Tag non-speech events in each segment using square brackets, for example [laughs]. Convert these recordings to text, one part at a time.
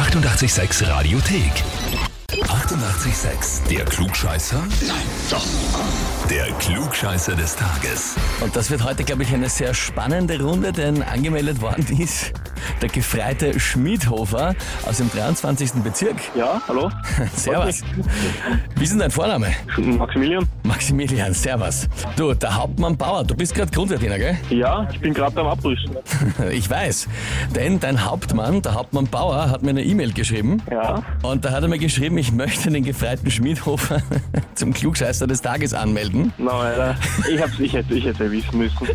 886 Radiothek. 88,6. Der Klugscheißer? Nein, doch. Der Klugscheißer des Tages. Und das wird heute, glaube ich, eine sehr spannende Runde, denn angemeldet worden ist der Gefreite Schmidhofer aus dem 23. Bezirk. Ja, hallo? [laughs] Servus. Wie ist denn dein Vorname? Maximilian? Maximilian, servus. Du, der Hauptmann Bauer, du bist gerade Grundwärtiner, gell? Ja, ich bin gerade am Abrüsten. [laughs] Ich weiß, denn dein Hauptmann, der Hauptmann Bauer, hat mir eine E-Mail geschrieben. Ja, Und da hat er mir geschrieben, ich möchte den Gefreiten Schmidhofer [laughs] zum Klugscheißer des Tages anmelden. na, Alter. Ich, hab's, ich, hätte, ich hätte wissen müssen.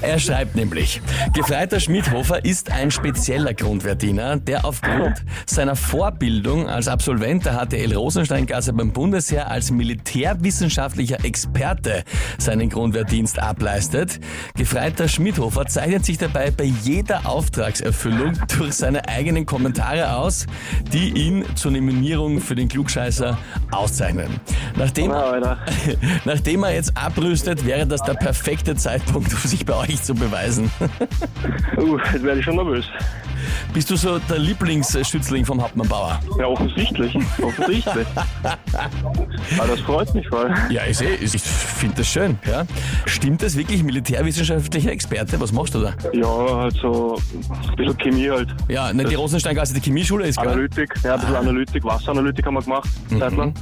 Er schreibt nämlich, Gefreiter Schmidhofer ist ein spezieller Grundwehrdiener, der aufgrund seiner Vorbildung als Absolvent der HTL Rosensteingasse beim Bundesheer als militärwissenschaftlicher Experte seinen Grundwehrdienst ableistet. Gefreiter Schmidhofer zeichnet sich dabei bei jeder Auftragserfüllung durch seine eigenen Kommentare aus, die ihn zur Nominierung für den Klugscheißer auszeichnen. Nachdem Na. [laughs] Nachdem er jetzt abrüstet, wäre das der perfekte Zeitpunkt, um sich bei euch zu beweisen. Uh, jetzt werde ich schon nervös. Bist du so der Lieblingsschützling vom Hauptmann Bauer? Ja, offensichtlich. Offensichtlich. Aber [laughs] das freut mich voll. Ja, ich sehe, ich finde das schön. Ja. Stimmt das wirklich, militärwissenschaftlicher Experte? Was machst du da? Ja, halt so ein bisschen Chemie halt. Ja, nicht die Rosensteingasse, die Chemieschule ist, gell? Analytik, ja, ein bisschen Analytik, Wasseranalytik haben wir gemacht, zeitlang.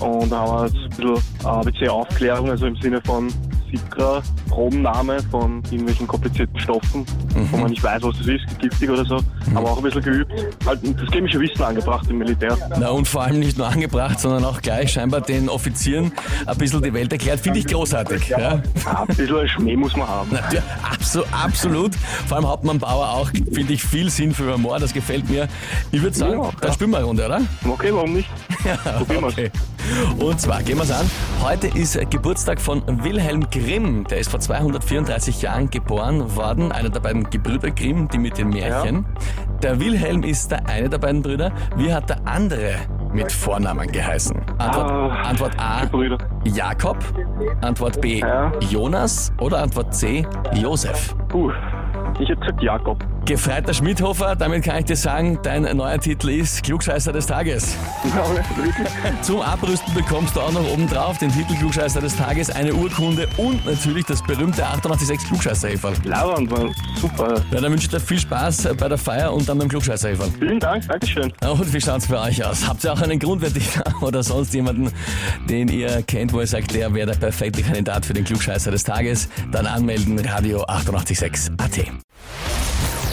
Und da haben wir jetzt ein bisschen ABC-Aufklärung, also im Sinne von Citra, Probennahme von irgendwelchen komplizierten Stoffen, wo man nicht weiß, was das ist, giftig oder so, aber auch ein bisschen geübt. Halt das chemische Wissen angebracht im Militär. Na und vor allem nicht nur angebracht, sondern auch gleich scheinbar den Offizieren ein bisschen die Welt erklärt. Finde ich großartig. Ja. Ja, ein bisschen Schmäh muss man haben. Ja, absolut, absolut. Vor allem Hauptmann Bauer auch, finde ich viel Sinn für Humor, das gefällt mir. Ich würde sagen, Ja, da spielen wir eine Runde, oder? Okay, warum nicht? [laughs] Probieren wir's. Okay. Und zwar, gehen wir's an. Heute ist Geburtstag von Wilhelm Grimm. Der ist vor 234 Jahren geboren worden. Einer der beiden Gebrüder Grimm, die mit den Märchen. Der Wilhelm ist der eine der beiden Brüder. Wie hat der andere mit Vornamen geheißen? Antwort, Ah, Antwort A, Brüder. Jakob. Antwort B, Ja. Jonas. Oder Antwort C, Josef. Puh, ich hätte gesagt Jakob. Gefreiter Schmidhofer, damit kann ich dir sagen, dein neuer Titel ist Klugscheißer des Tages. [laughs] Zum Abrüsten bekommst du auch noch obendrauf den Titel Klugscheißer des Tages, eine Urkunde und natürlich das berühmte 886 klugscheißer -Häferl. Lauernd, Mann. Super. Ja, dann wünsche ich dir viel Spaß bei der Feier und dann beim klugscheißer -Häferl. Vielen Dank, Dankeschön. Und wie schaut's bei euch aus? Habt ihr auch einen Grundwärtiger [laughs] oder sonst jemanden, den ihr kennt, wo ihr sagt, der wäre der perfekte Kandidat für den Klugscheißer des Tages? Dann anmelden, Radio 886 AT.